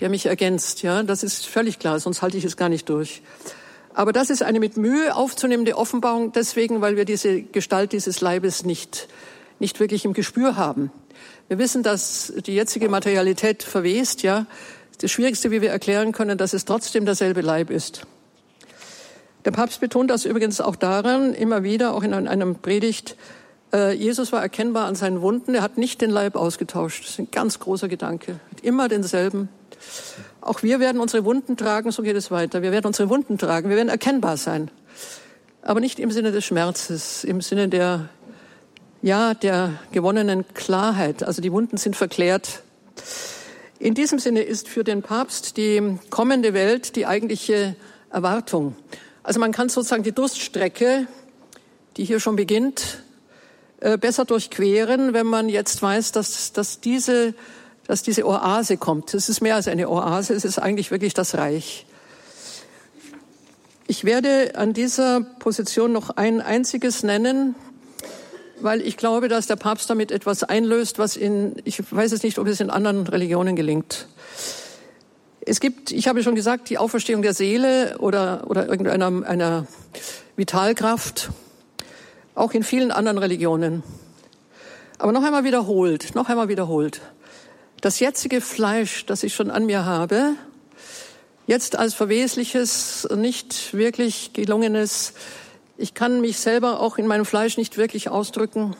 der mich ergänzt. Ja, das ist völlig klar. Sonst halte ich es gar nicht durch. Aber das ist eine mit Mühe aufzunehmende Offenbarung, deswegen, weil wir diese Gestalt dieses Leibes nicht, nicht wirklich im Gespür haben. Wir wissen, dass die jetzige Materialität verwest, ja. Das Schwierigste, wie wir erklären können, dass es trotzdem derselbe Leib ist. Der Papst betont das übrigens auch daran, immer wieder, auch in einem Predigt, äh, Jesus war erkennbar an seinen Wunden, er hat nicht den Leib ausgetauscht. Das ist ein ganz großer Gedanke. Immer denselben. Auch wir werden unsere Wunden tragen, so geht es weiter. Wir werden unsere Wunden tragen, wir werden erkennbar sein. Aber nicht im Sinne des Schmerzes, im Sinne der, ja, der gewonnenen Klarheit. Also die Wunden sind verklärt. In diesem Sinne ist für den Papst die kommende Welt die eigentliche Erwartung. Also man kann sozusagen die Durststrecke, die hier schon beginnt, äh, besser durchqueren, wenn man jetzt weiß, dass, dass, diese, dass diese Oase kommt. Es ist mehr als eine Oase, es ist eigentlich wirklich das Reich. Ich werde an dieser Position noch ein einziges nennen, weil ich glaube, dass der Papst damit etwas einlöst, was in, ich weiß es nicht, ob es in anderen Religionen gelingt. Es gibt, ich habe schon gesagt, die Auferstehung der Seele oder, oder irgendeiner einer Vitalkraft, auch in vielen anderen Religionen. Aber noch einmal wiederholt, noch einmal wiederholt. Das jetzige Fleisch, das ich schon an mir habe, jetzt als verwesliches, nicht wirklich gelungenes, ich kann mich selber auch in meinem Fleisch nicht wirklich ausdrücken.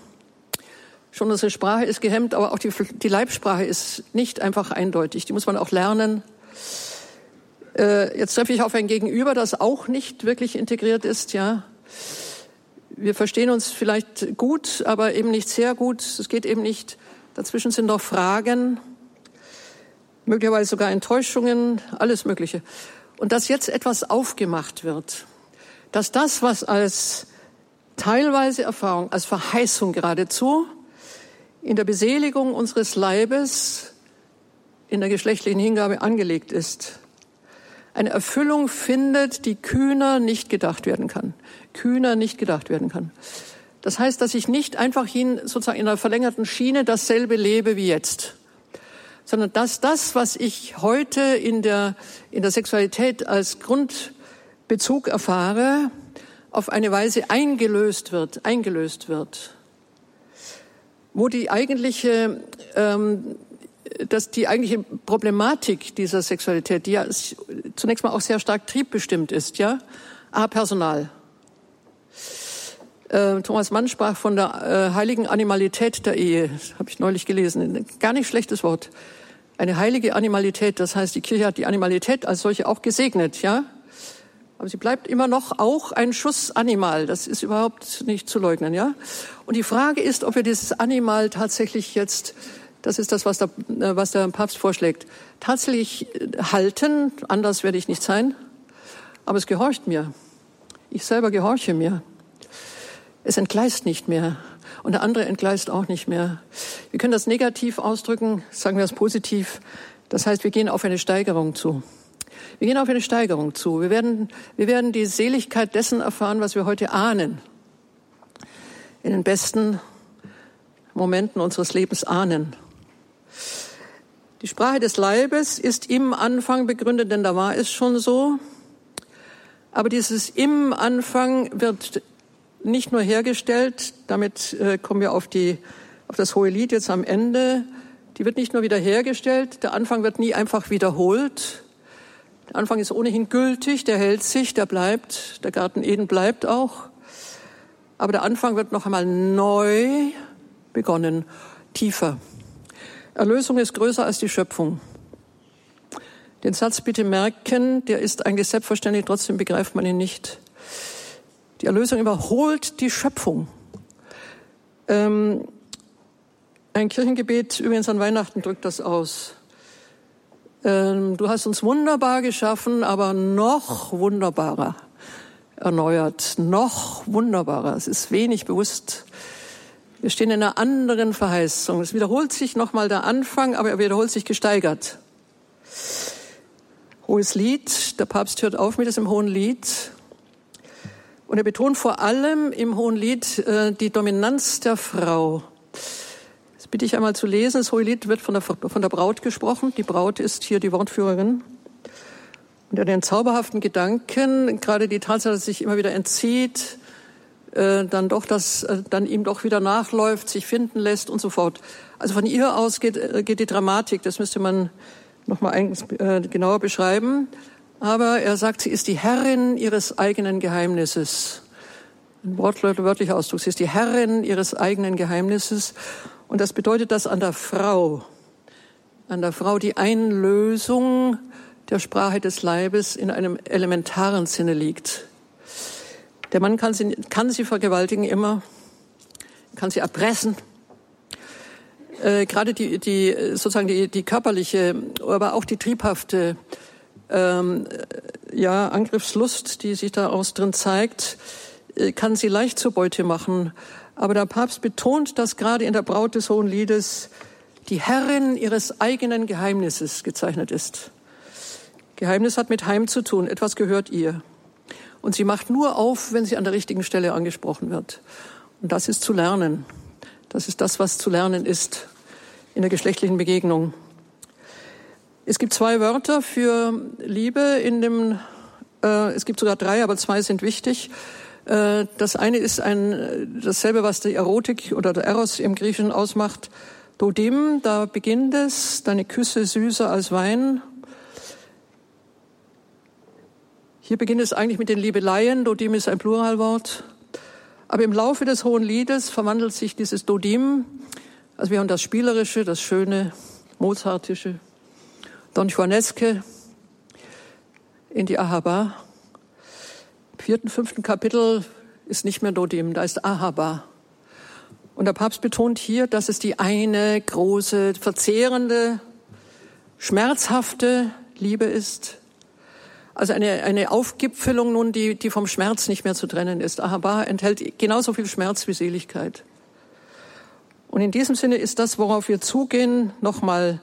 Schon unsere Sprache ist gehemmt, aber auch die, die Leibsprache ist nicht einfach eindeutig. Die muss man auch lernen. Äh, jetzt treffe ich auf ein Gegenüber, das auch nicht wirklich integriert ist, ja. Wir verstehen uns vielleicht gut, aber eben nicht sehr gut. Es geht eben nicht. Dazwischen sind noch Fragen, möglicherweise sogar Enttäuschungen, alles Mögliche. Und dass jetzt etwas aufgemacht wird, dass das, was als teilweise Erfahrung, als Verheißung geradezu in der Beseligung unseres Leibes, in der geschlechtlichen Hingabe angelegt ist, eine Erfüllung findet, die kühner nicht gedacht werden kann. Kühner nicht gedacht werden kann. Das heißt, dass ich nicht einfach hin sozusagen in einer verlängerten Schiene dasselbe lebe wie jetzt, sondern dass das, was ich heute in der, in der Sexualität als Grundbezug erfahre, auf eine Weise eingelöst wird, eingelöst wird, wo die eigentliche ähm, dass die eigentliche Problematik dieser Sexualität, die ja zunächst mal auch sehr stark triebbestimmt ist, ja, A, Personal. Äh, Thomas Mann sprach von der äh, heiligen Animalität der Ehe, habe ich neulich gelesen, gar nicht schlechtes Wort. Eine heilige Animalität, das heißt, die Kirche hat die Animalität als solche auch gesegnet, ja. Aber sie bleibt immer noch auch ein Schussanimal. Das ist überhaupt nicht zu leugnen, ja. Und die Frage ist, ob wir dieses Animal tatsächlich jetzt das ist das, was der, äh, was der Papst vorschlägt. Tatsächlich äh, halten, anders werde ich nicht sein, aber es gehorcht mir. Ich selber gehorche mir. Es entgleist nicht mehr und der andere entgleist auch nicht mehr. Wir können das negativ ausdrücken, sagen wir es positiv. Das heißt, wir gehen auf eine Steigerung zu. Wir gehen auf eine Steigerung zu. Wir werden, wir werden die Seligkeit dessen erfahren, was wir heute ahnen. In den besten Momenten unseres Lebens ahnen. Die Sprache des Leibes ist im Anfang begründet, denn da war es schon so. Aber dieses im Anfang wird nicht nur hergestellt, damit äh, kommen wir auf, die, auf das hohe Lied jetzt am Ende, die wird nicht nur wiederhergestellt, der Anfang wird nie einfach wiederholt. Der Anfang ist ohnehin gültig, der hält sich, der bleibt, der Garten Eden bleibt auch. Aber der Anfang wird noch einmal neu begonnen, tiefer. Erlösung ist größer als die Schöpfung. Den Satz bitte merken, der ist eigentlich selbstverständlich, trotzdem begreift man ihn nicht. Die Erlösung überholt die Schöpfung. Ähm, ein Kirchengebet übrigens an Weihnachten drückt das aus. Ähm, du hast uns wunderbar geschaffen, aber noch wunderbarer erneuert, noch wunderbarer. Es ist wenig bewusst. Wir stehen in einer anderen Verheißung. Es wiederholt sich nochmal der Anfang, aber er wiederholt sich gesteigert. Hohes Lied, der Papst hört auf mit diesem hohen Lied. Und er betont vor allem im hohen Lied äh, die Dominanz der Frau. Das bitte ich einmal zu lesen. Das hohe Lied wird von der, von der Braut gesprochen. Die Braut ist hier die Wortführerin. Und den zauberhaften Gedanken, gerade die Tatsache, dass sich immer wieder entzieht, äh, dann doch das, äh, dann ihm doch wieder nachläuft, sich finden lässt und so fort. Also von ihr aus geht, äh, geht die Dramatik, das müsste man nochmal äh, genauer beschreiben. Aber er sagt, sie ist die Herrin ihres eigenen Geheimnisses. Ein wörtlicher Ausdruck. Sie ist die Herrin ihres eigenen Geheimnisses. Und das bedeutet, dass an der Frau, an der Frau die Einlösung der Sprache des Leibes in einem elementaren Sinne liegt. Der Mann kann sie, kann sie vergewaltigen immer, kann sie erpressen. Äh, gerade die, die, sozusagen die, die körperliche, aber auch die triebhafte ähm, ja, Angriffslust, die sich daraus drin zeigt, äh, kann sie leicht zur Beute machen. Aber der Papst betont, dass gerade in der Braut des Hohen Liedes die Herrin ihres eigenen Geheimnisses gezeichnet ist. Geheimnis hat mit Heim zu tun. Etwas gehört ihr. Und sie macht nur auf, wenn sie an der richtigen Stelle angesprochen wird. Und das ist zu lernen. Das ist das, was zu lernen ist in der geschlechtlichen Begegnung. Es gibt zwei Wörter für Liebe in dem, äh, es gibt sogar drei, aber zwei sind wichtig. Äh, das eine ist ein, dasselbe, was die Erotik oder der Eros im Griechischen ausmacht. Dodim, da beginnt es, deine Küsse süßer als Wein. Hier beginnt es eigentlich mit den Liebeleien. Dodim ist ein Pluralwort. Aber im Laufe des Hohen Liedes verwandelt sich dieses Dodim, also wir haben das Spielerische, das Schöne, Mozartische, Don Juaneske, in die Ahaba. Vierten, fünften Kapitel ist nicht mehr Dodim, da ist Ahaba. Und der Papst betont hier, dass es die eine große, verzehrende, schmerzhafte Liebe ist, also eine, eine Aufgipfelung nun, die, die vom Schmerz nicht mehr zu trennen ist. Ahaba enthält genauso viel Schmerz wie Seligkeit. Und in diesem Sinne ist das, worauf wir zugehen, nochmal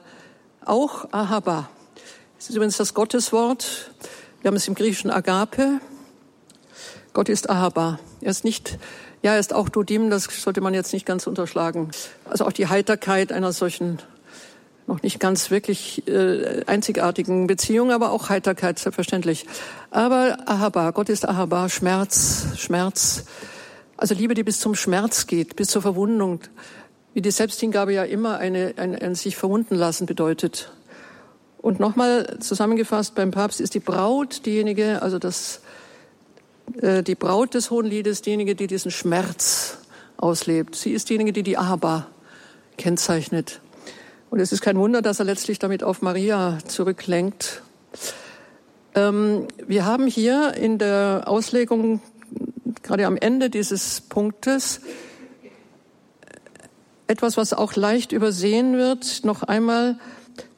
auch Ahaba. Es ist übrigens das Gotteswort. Wir haben es im Griechischen Agape. Gott ist Ahaba. Er ist nicht, ja, er ist auch Dodim, das sollte man jetzt nicht ganz unterschlagen. Also auch die Heiterkeit einer solchen noch nicht ganz wirklich äh, einzigartigen Beziehung, aber auch Heiterkeit, selbstverständlich. Aber Ahaba, Gott ist Ahaba, Schmerz, Schmerz. Also Liebe, die bis zum Schmerz geht, bis zur Verwundung. Wie die Selbsthingabe ja immer eine, ein, ein sich verwunden lassen bedeutet. Und nochmal zusammengefasst, beim Papst ist die Braut diejenige, also das, die Braut des Hohen Liedes, diejenige, die diesen Schmerz auslebt. Sie ist diejenige, die die Ahaba kennzeichnet. Und es ist kein Wunder, dass er letztlich damit auf Maria zurücklenkt. Ähm, wir haben hier in der Auslegung, gerade am Ende dieses Punktes, etwas, was auch leicht übersehen wird, noch einmal,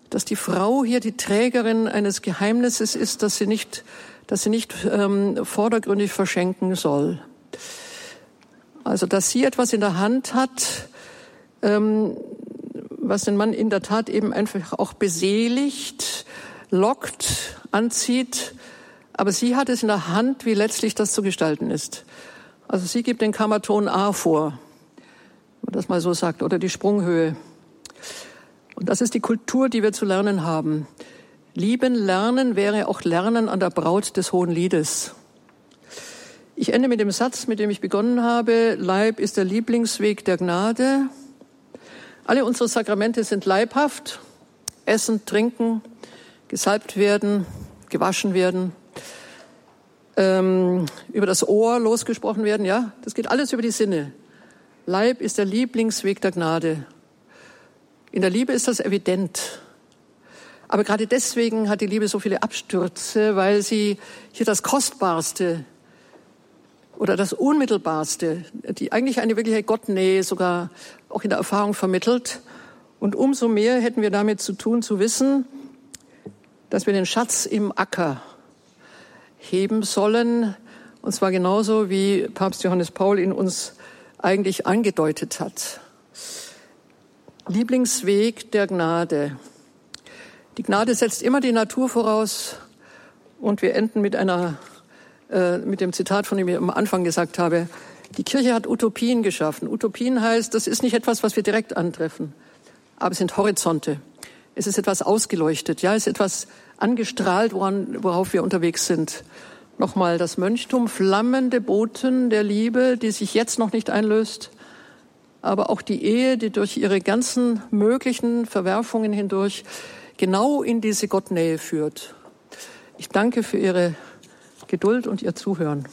dass die Frau hier die Trägerin eines Geheimnisses ist, das sie nicht, dass sie nicht ähm, vordergründig verschenken soll. Also, dass sie etwas in der Hand hat, ähm, was den Mann in der Tat eben einfach auch beseligt, lockt, anzieht. Aber sie hat es in der Hand, wie letztlich das zu gestalten ist. Also sie gibt den Kammerton A vor, wenn man das mal so sagt, oder die Sprunghöhe. Und das ist die Kultur, die wir zu lernen haben. Lieben, lernen wäre auch Lernen an der Braut des Hohen Liedes. Ich ende mit dem Satz, mit dem ich begonnen habe. Leib ist der Lieblingsweg der Gnade. Alle unsere Sakramente sind leibhaft. Essen, trinken, gesalbt werden, gewaschen werden, ähm, über das Ohr losgesprochen werden. Ja, das geht alles über die Sinne. Leib ist der Lieblingsweg der Gnade. In der Liebe ist das evident. Aber gerade deswegen hat die Liebe so viele Abstürze, weil sie hier das Kostbarste oder das Unmittelbarste, die eigentlich eine wirkliche Gottnähe sogar auch in der Erfahrung vermittelt. Und umso mehr hätten wir damit zu tun, zu wissen, dass wir den Schatz im Acker heben sollen, und zwar genauso, wie Papst Johannes Paul ihn uns eigentlich angedeutet hat. Lieblingsweg der Gnade. Die Gnade setzt immer die Natur voraus und wir enden mit einer, äh, mit dem Zitat, von dem ich am Anfang gesagt habe. Die Kirche hat Utopien geschaffen. Utopien heißt, das ist nicht etwas, was wir direkt antreffen, aber es sind Horizonte. Es ist etwas ausgeleuchtet, ja, es ist etwas angestrahlt, woran, worauf wir unterwegs sind. Nochmal das Mönchtum, flammende Boten der Liebe, die sich jetzt noch nicht einlöst, aber auch die Ehe, die durch ihre ganzen möglichen Verwerfungen hindurch genau in diese Gottnähe führt. Ich danke für Ihre Geduld und Ihr Zuhören.